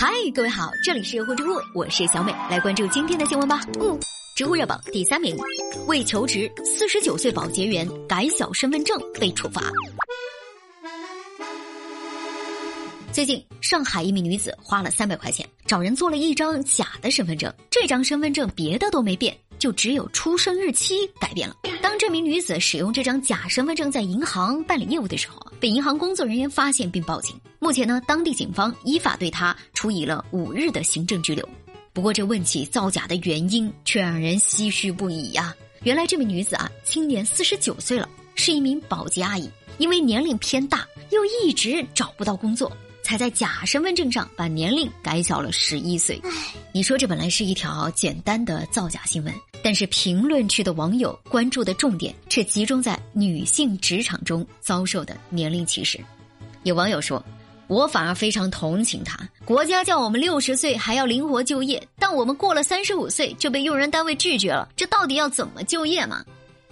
嗨，各位好，这里是呼知乎，我是小美，来关注今天的新闻吧。嗯，植物热榜第三名，为求职，四十九岁保洁员改小身份证被处罚。最近，上海一名女子花了三百块钱找人做了一张假的身份证，这张身份证别的都没变，就只有出生日期改变了。当这名女子使用这张假身份证在银行办理业务的时候，被银行工作人员发现并报警。目前呢，当地警方依法对她处以了五日的行政拘留。不过，这问起造假的原因，却让人唏嘘不已呀。原来这名女子啊，今年四十九岁了，是一名保洁阿姨，因为年龄偏大，又一直找不到工作。才在假身份证上把年龄改小了十一岁。你说这本来是一条简单的造假新闻，但是评论区的网友关注的重点却集中在女性职场中遭受的年龄歧视。有网友说：“我反而非常同情她，国家叫我们六十岁还要灵活就业，但我们过了三十五岁就被用人单位拒绝了，这到底要怎么就业嘛？”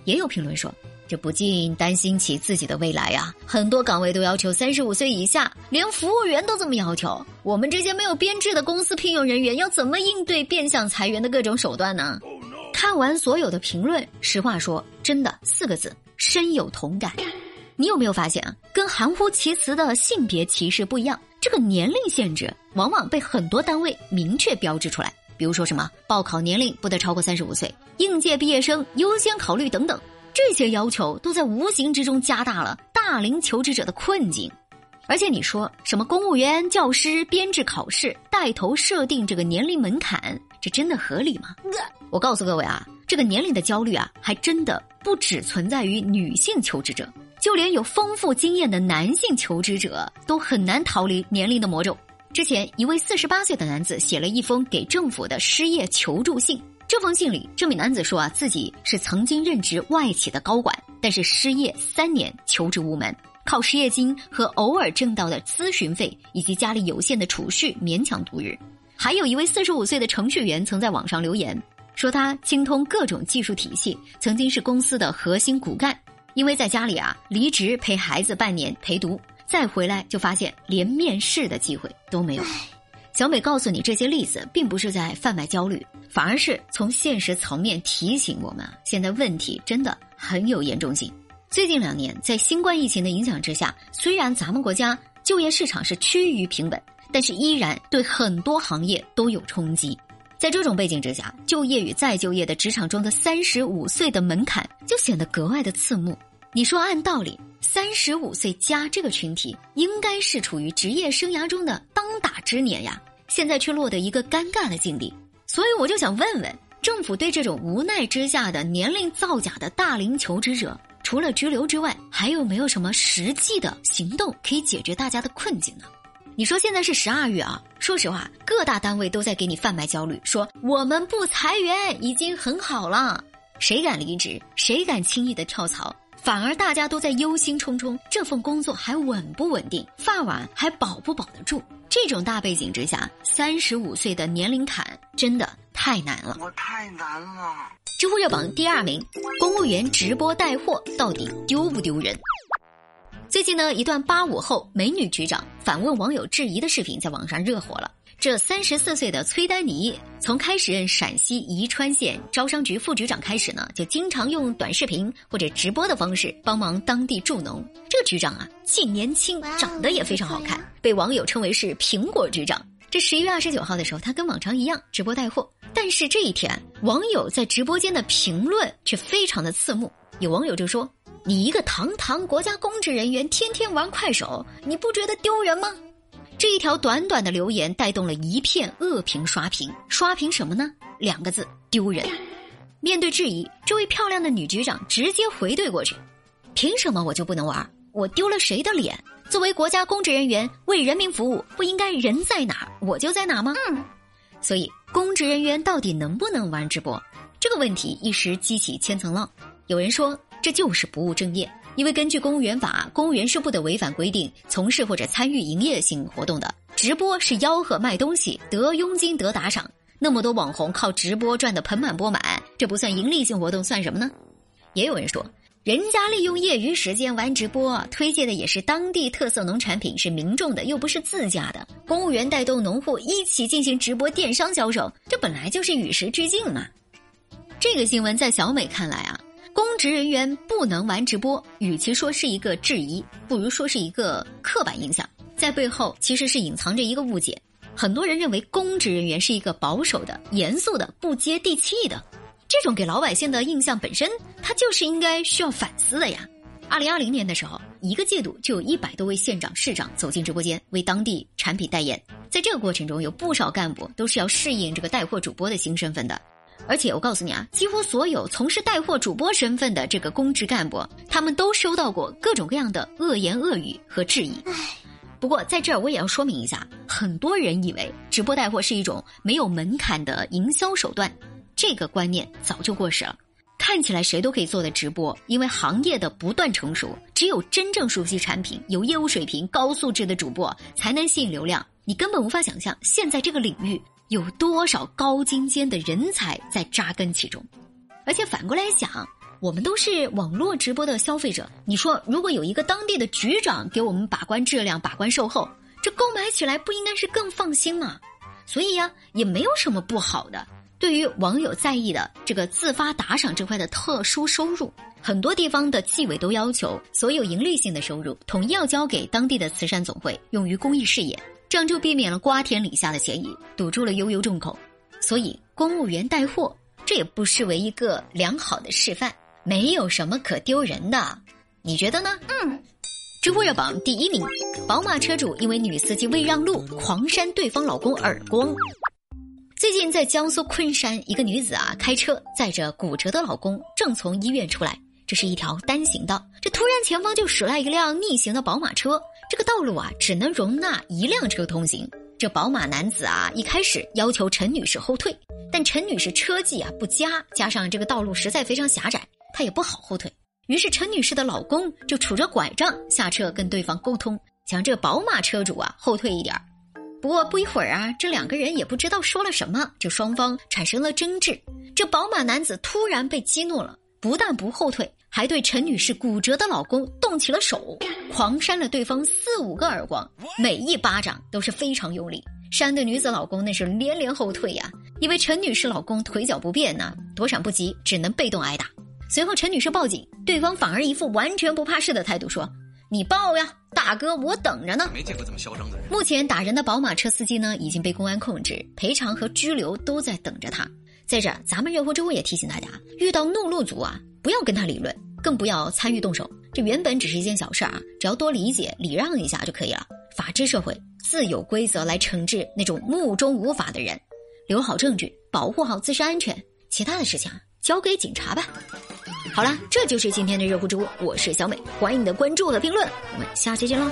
也有评论说。这不禁担心起自己的未来呀！很多岗位都要求三十五岁以下，连服务员都这么要求。我们这些没有编制的公司聘用人员，要怎么应对变相裁员的各种手段呢？完所有的评论，实话说，真的四个字：深有同感。你有没有发现啊？跟含糊其辞的性别歧视不一样，这个年龄限制往往被很多单位明确标志出来，比如说什么报考年龄不得超过三十五岁，应届毕业生优先考虑等等。这些要求都在无形之中加大了大龄求职者的困境，而且你说什么公务员、教师编制考试带头设定这个年龄门槛，这真的合理吗？我告诉各位啊，这个年龄的焦虑啊，还真的不只存在于女性求职者，就连有丰富经验的男性求职者都很难逃离年龄的魔咒。之前一位四十八岁的男子写了一封给政府的失业求助信。这封信里，这名男子说啊，自己是曾经任职外企的高管，但是失业三年，求职无门，靠失业金和偶尔挣到的咨询费以及家里有限的储蓄勉强度日。还有一位四十五岁的程序员曾在网上留言，说他精通各种技术体系，曾经是公司的核心骨干，因为在家里啊离职陪孩子半年陪读，再回来就发现连面试的机会都没有。小美告诉你这些例子，并不是在贩卖焦虑，反而是从现实层面提醒我们啊，现在问题真的很有严重性。最近两年，在新冠疫情的影响之下，虽然咱们国家就业市场是趋于平稳，但是依然对很多行业都有冲击。在这种背景之下，就业与再就业的职场中的三十五岁的门槛就显得格外的刺目。你说按道理，三十五岁加这个群体应该是处于职业生涯中的当打之年呀。现在却落得一个尴尬的境地，所以我就想问问政府，对这种无奈之下的年龄造假的大龄求职者，除了拘留之外，还有没有什么实际的行动可以解决大家的困境呢？你说现在是十二月啊，说实话，各大单位都在给你贩卖焦虑，说我们不裁员已经很好了，谁敢离职，谁敢轻易的跳槽，反而大家都在忧心忡忡，这份工作还稳不稳定，饭碗还保不保得住？这种大背景之下，三十五岁的年龄坎真的太难了。我太难了。知乎热榜第二名，公务员直播带货到底丢不丢人？最近呢，一段八五后美女局长反问网友质疑的视频在网上热火了。这三十四岁的崔丹妮，从开始任陕西宜川县招商局副局长开始呢，就经常用短视频或者直播的方式帮忙当地助农。这个局长啊，既年轻，长得也非常好看，被网友称为是“苹果局长”。这十一月二十九号的时候，他跟往常一样直播带货，但是这一天，网友在直播间的评论却非常的刺目。有网友就说：“你一个堂堂国家公职人员，天天玩快手，你不觉得丢人吗？”这一条短短的留言带动了一片恶评刷屏，刷屏什么呢？两个字：丢人。面对质疑，这位漂亮的女局长直接回怼过去：“凭什么我就不能玩？我丢了谁的脸？作为国家公职人员，为人民服务，不应该人在哪我就在哪吗？”所以，公职人员到底能不能玩直播？这个问题一时激起千层浪。有人说，这就是不务正业。因为根据公务员法，公务员是不得违反规定从事或者参与营业性活动的。直播是吆喝卖东西，得佣金得打赏。那么多网红靠直播赚得盆满钵满，这不算盈利性活动，算什么呢？也有人说，人家利用业余时间玩直播，推荐的也是当地特色农产品，是民众的，又不是自家的。公务员带动农户一起进行直播电商销售，这本来就是与时俱进嘛。这个新闻在小美看来啊，公职人员不能玩直播，与其说是一个质疑，不如说是一个刻板印象，在背后其实是隐藏着一个误解。很多人认为公职人员是一个保守的、严肃的、不接地气的。这种给老百姓的印象本身，它就是应该需要反思的呀。二零二零年的时候，一个季度就有一百多位县长、市长走进直播间为当地产品代言，在这个过程中，有不少干部都是要适应这个带货主播的新身份的。而且我告诉你啊，几乎所有从事带货主播身份的这个公职干部，他们都收到过各种各样的恶言恶语和质疑。不过在这儿我也要说明一下，很多人以为直播带货是一种没有门槛的营销手段。这个观念早就过时了，看起来谁都可以做的直播，因为行业的不断成熟，只有真正熟悉产品、有业务水平、高素质的主播才能吸引流量。你根本无法想象，现在这个领域有多少高精尖的人才在扎根其中。而且反过来想，我们都是网络直播的消费者，你说如果有一个当地的局长给我们把关质量、把关售后，这购买起来不应该是更放心吗？所以呀，也没有什么不好的。对于网友在意的这个自发打赏这块的特殊收入，很多地方的纪委都要求所有盈利性的收入统一要交给当地的慈善总会，用于公益事业，这样就避免了瓜田李下的嫌疑，堵住了悠悠众口。所以，公务员带货这也不失为一个良好的示范，没有什么可丢人的，你觉得呢？嗯。知乎热榜第一名，宝马车主因为女司机未让路，狂扇对方老公耳光。最近在江苏昆山，一个女子啊开车载着骨折的老公正从医院出来，这是一条单行道，这突然前方就驶来一辆逆行的宝马车，这个道路啊只能容纳一辆车通行。这宝马男子啊一开始要求陈女士后退，但陈女士车技啊不佳，加上这个道路实在非常狭窄，她也不好后退。于是陈女士的老公就杵着拐杖下车跟对方沟通，想这宝马车主啊后退一点。不过不一会儿啊，这两个人也不知道说了什么，就双方产生了争执。这宝马男子突然被激怒了，不但不后退，还对陈女士骨折的老公动起了手，狂扇了对方四五个耳光，每一巴掌都是非常用力，扇的女子老公那是连连后退呀。因为陈女士老公腿脚不便呢，躲闪不及，只能被动挨打。随后陈女士报警，对方反而一副完全不怕事的态度说。你报呀，大哥，我等着呢。没见过这么嚣张的人。目前打人的宝马车司机呢，已经被公安控制，赔偿和拘留都在等着他。在这儿，咱们热乎知乎也提醒大家，遇到怒路族啊，不要跟他理论，更不要参与动手。这原本只是一件小事啊，只要多理解、礼让一下就可以了。法治社会自有规则来惩治那种目中无法的人，留好证据，保护好自身安全，其他的事情啊交给警察吧。好了，这就是今天的热乎知乎，我是小美，欢迎你的关注和评论，我们下期见喽。